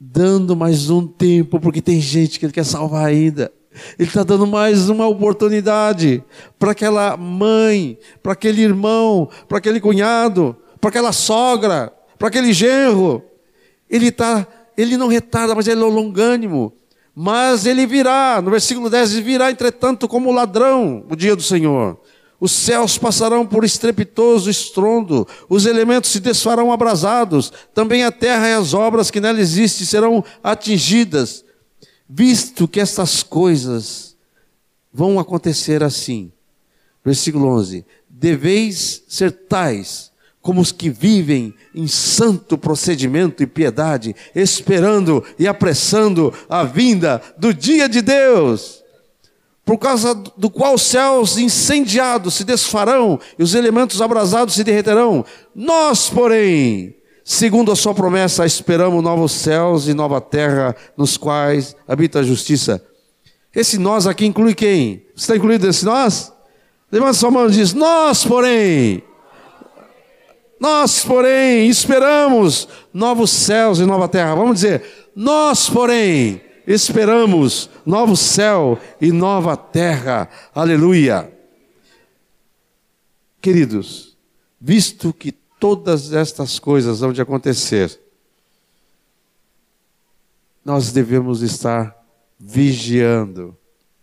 S1: dando mais um tempo, porque tem gente que ele quer salvar ainda. Ele está dando mais uma oportunidade para aquela mãe, para aquele irmão, para aquele cunhado, para aquela sogra, para aquele genro. Ele está, ele não retarda, mas ele é longânimo. Mas ele virá, no versículo 10, ele virá, entretanto, como ladrão, o dia do Senhor. Os céus passarão por estrepitoso estrondo, os elementos se desfarão abrasados, também a terra e as obras que nela existem serão atingidas. Visto que estas coisas vão acontecer assim. Versículo 11: Deveis ser tais como os que vivem em santo procedimento e piedade, esperando e apressando a vinda do dia de Deus, por causa do qual os céus incendiados se desfarão e os elementos abrasados se derreterão. Nós, porém, segundo a sua promessa, esperamos novos céus e nova terra, nos quais habita a justiça. Esse nós aqui inclui quem? Está incluído nesse nós? Levanta sua mão e diz: Nós, porém nós, porém, esperamos novos céus e nova terra. Vamos dizer, nós, porém, esperamos novo céu e nova terra. Aleluia. Queridos, visto que todas estas coisas vão de acontecer, nós devemos estar vigiando,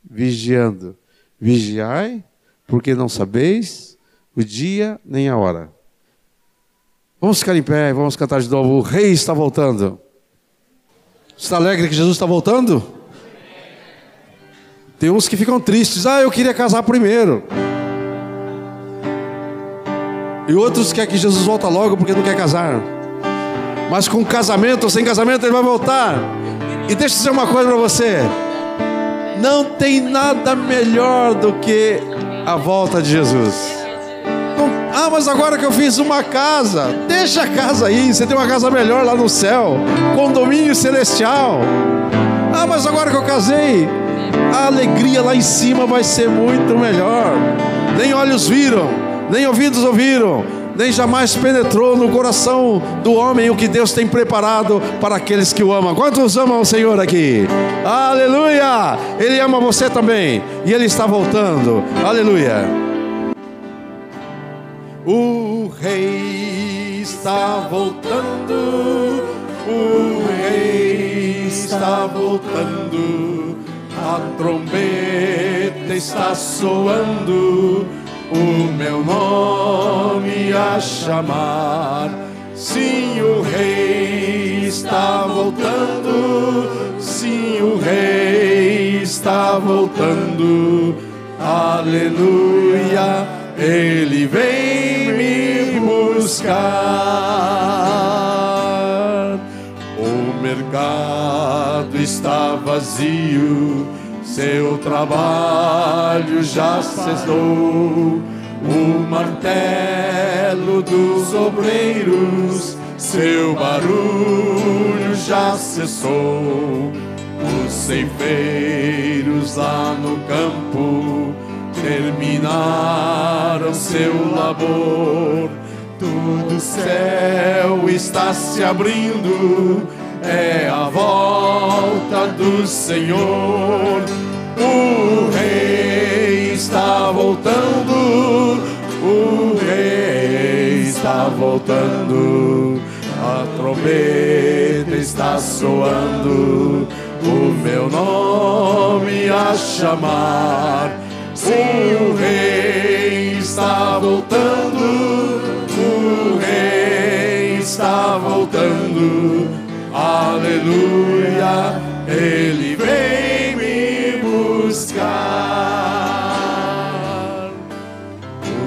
S1: vigiando. Vigiai, porque não sabeis o dia nem a hora. Vamos ficar em pé, vamos cantar de novo. O Rei está voltando. Está alegre que Jesus está voltando? Tem uns que ficam tristes. Ah, eu queria casar primeiro. E outros querem que Jesus volta logo porque não quer casar. Mas com casamento ou sem casamento ele vai voltar. E deixa eu dizer uma coisa para você. Não tem nada melhor do que a volta de Jesus. Ah, mas agora que eu fiz uma casa, deixa a casa aí, você tem uma casa melhor lá no céu, condomínio celestial. Ah, mas agora que eu casei, a alegria lá em cima vai ser muito melhor. Nem olhos viram, nem ouvidos ouviram, nem jamais penetrou no coração do homem o que Deus tem preparado para aqueles que o amam. Quantos amam o Senhor aqui? Aleluia! Ele ama você também e ele está voltando. Aleluia!
S4: O rei está voltando, o rei está voltando, a trombeta está soando, o meu nome a chamar. Sim, o rei
S1: está voltando. Sim, o Rei está voltando. Aleluia, Ele vem me buscar. O mercado está vazio, seu trabalho já cessou. O martelo dos obreiros, seu barulho já cessou. Os ceifeiros lá no campo terminaram seu labor. Todo céu está se abrindo, é a volta do Senhor. O Rei está voltando, o Rei está voltando. A trombeta está soando, o meu nome a chamar. O Rei está voltando, o Rei está voltando. Aleluia, Ele vem me buscar.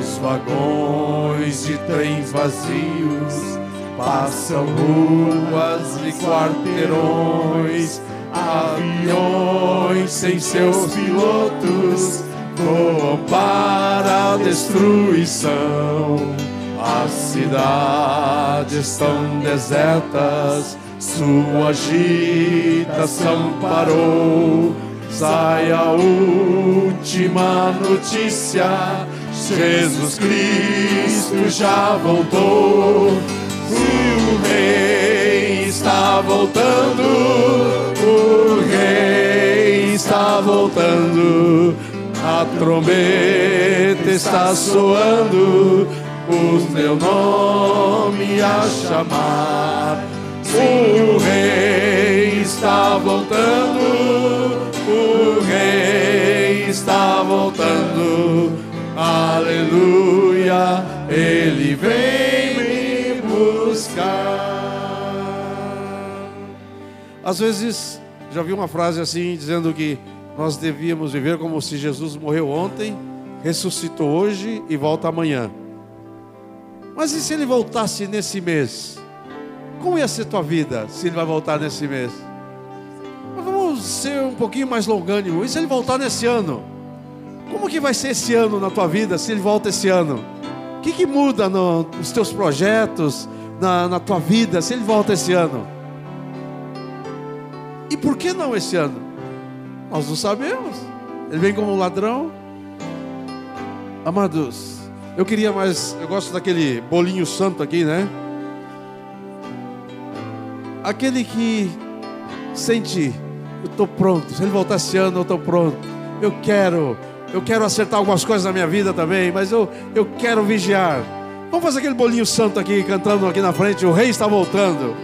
S1: Os vagões de trens vazios passam ruas e quarteirões, aviões sem seus pilotos voam para a destruição. As cidades estão desertas, sua agitação parou. Sai a última notícia: Jesus Cristo já voltou. O Rei está voltando, o Rei está voltando. A trombeta está soando, o meu nome a chamar. O Rei está voltando, o Rei está voltando. Aleluia, Ele vem me buscar. Às vezes, já vi uma frase assim dizendo que nós devíamos viver como se Jesus morreu ontem, ressuscitou hoje e volta amanhã. Mas e se ele voltasse nesse mês? Como ia ser tua vida se ele vai voltar nesse mês? Mas vamos ser um pouquinho mais longânimo. E se ele voltar nesse ano? Como que vai ser esse ano na tua vida se ele volta esse ano? O que, que muda no, nos teus projetos, na, na tua vida, se ele volta esse ano? E por que não esse ano? Nós não sabemos. Ele vem como um ladrão. Amados, eu queria mais. Eu gosto daquele bolinho santo aqui, né? Aquele que sente, eu estou pronto. Se ele voltar esse ano, eu estou pronto. Eu quero, eu quero acertar algumas coisas na minha vida também, mas eu, eu quero vigiar. Vamos fazer aquele bolinho santo aqui, cantando aqui na frente. O rei está voltando,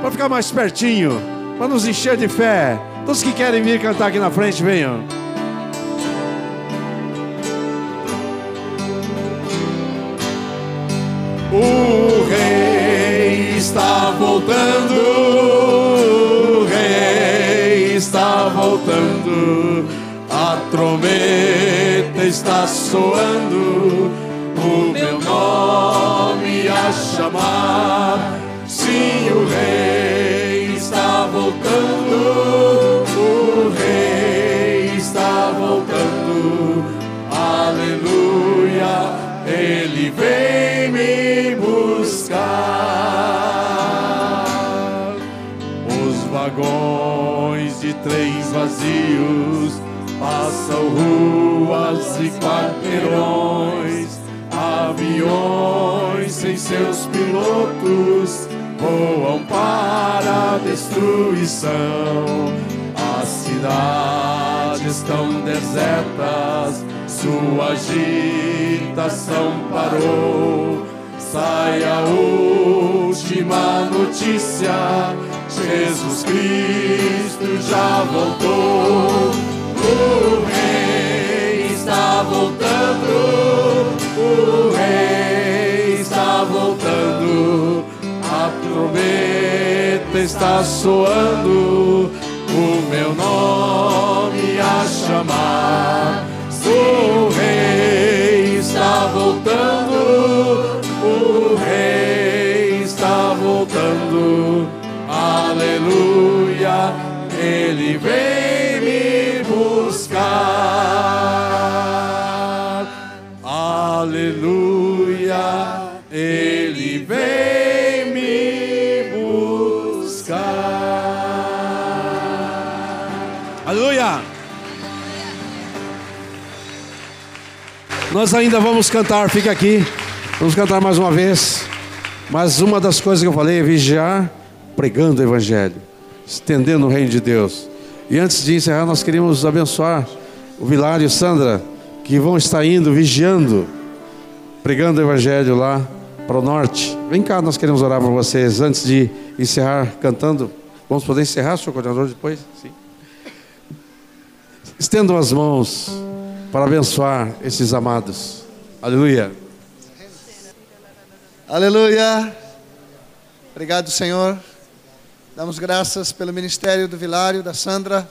S1: para ficar mais pertinho, para nos encher de fé. Todos que querem vir cantar aqui na frente, venham. O rei está voltando, o rei está voltando, a trombeta está soando, o meu nome a chamar. Sim, o rei está voltando, trens vazios passam ruas e quarteirões, aviões sem seus pilotos voam para a destruição. As cidades estão desertas, sua agitação parou. Sai a última notícia: Jesus Cristo já voltou. O Rei está voltando, o Rei está voltando. A trombeta está soando o meu nome a chamar. O rei está voltando, o rei está voltando. Aleluia, ele vem me buscar. Aleluia, ele vem me buscar. Aleluia. Nós ainda vamos cantar, fica aqui. Vamos cantar mais uma vez. Mas uma das coisas que eu falei é vigiar pregando o Evangelho, estendendo o reino de Deus. E antes de encerrar, nós queríamos abençoar o Vilário e Sandra, que vão estar indo, vigiando, pregando o Evangelho lá para o norte. Vem cá, nós queremos orar por vocês antes de encerrar cantando. Vamos poder encerrar, senhor coordenador, depois? Sim. Estendam as mãos para abençoar esses amados. Aleluia.
S5: Aleluia. Obrigado, Senhor. Damos graças pelo ministério do Vilário, da Sandra,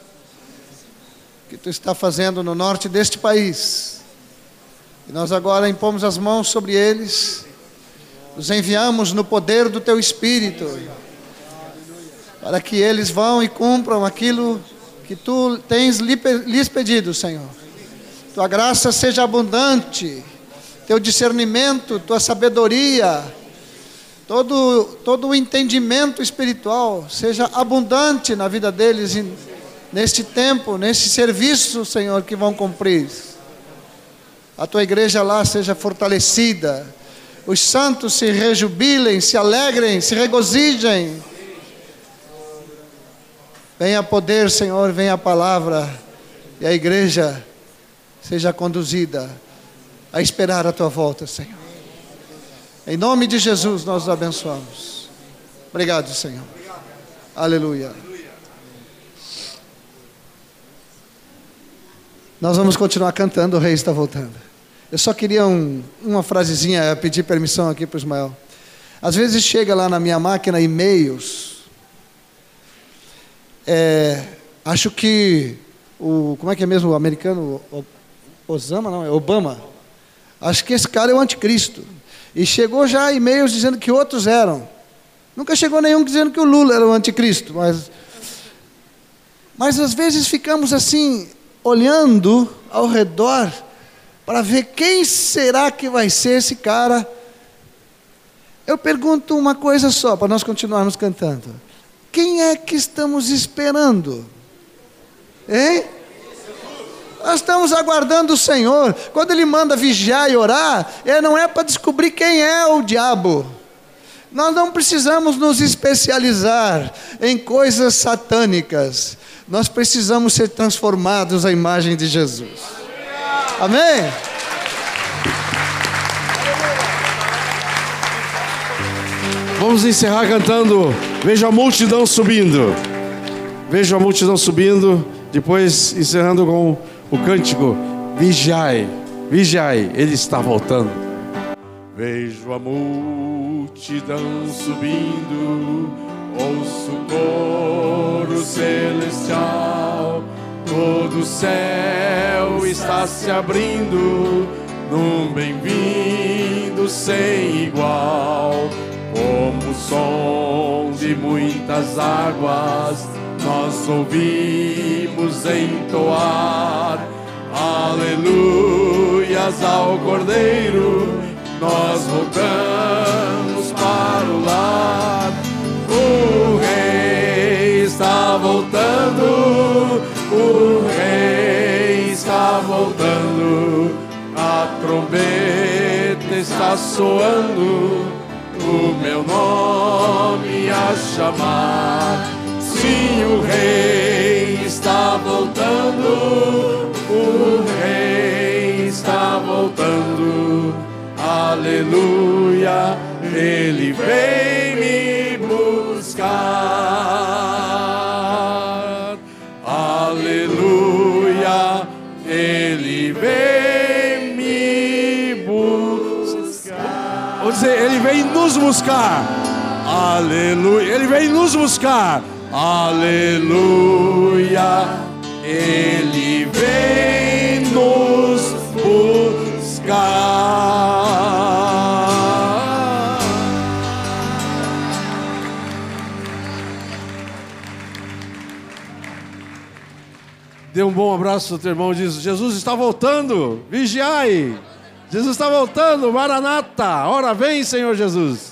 S5: que tu está fazendo no norte deste país. E nós agora impomos as mãos sobre eles, os enviamos no poder do teu Espírito, para que eles vão e cumpram aquilo que tu tens lhes pedido, Senhor. Tua graça seja abundante, teu discernimento, tua sabedoria, todo, todo o entendimento espiritual seja abundante na vida deles neste tempo, neste serviço, Senhor, que vão cumprir. A tua igreja lá seja fortalecida, os santos se rejubilem, se alegrem, se regozijem. Venha poder, Senhor, venha a palavra e a igreja seja conduzida a esperar a tua volta, Senhor. Em nome de Jesus nós os abençoamos. Obrigado, Senhor. Aleluia. Nós vamos continuar cantando, o rei está voltando. Eu só queria um, uma frasezinha, pedir permissão aqui para o Ismael. Às vezes chega lá na minha máquina e-mails. É, acho que o. Como é que é mesmo o americano? O, Osama, não, é Obama. Acho que esse cara é o anticristo. E chegou já e-mails dizendo que outros eram. Nunca chegou nenhum dizendo que o Lula era o anticristo, mas. Mas às vezes ficamos assim, olhando ao redor, para ver quem será que vai ser esse cara. Eu pergunto uma coisa só, para nós continuarmos cantando: quem é que estamos esperando? Hein? Nós estamos aguardando o Senhor. Quando Ele manda vigiar e orar, é, não é para descobrir quem é o diabo. Nós não precisamos nos especializar em coisas satânicas. Nós precisamos ser transformados à imagem de Jesus. Amém?
S1: Vamos encerrar cantando. Vejo a multidão subindo. Vejo a multidão subindo. Depois encerrando com o cântico Vigiai, vigiai, ele está voltando. Vejo a multidão subindo, ouço o coro celestial, todo o céu está se abrindo, num bem-vindo sem igual, como o som de muitas águas nós ouvimos entoar aleluias ao Cordeiro, nós voltamos para o lar. O Rei está voltando, o Rei está voltando, a trombeta está soando, o meu nome a chamar Sim, o rei está voltando, o rei está voltando, aleluia, ele vem me buscar, aleluia, ele vem me buscar. Vou dizer, ele vem nos buscar. Aleluia. Ele vem nos buscar. Aleluia. Ele vem nos buscar. Dê um bom abraço ao teu irmão. Diz: Jesus está voltando. Vigiai. Jesus está voltando. Maranata. Ora vem, Senhor Jesus.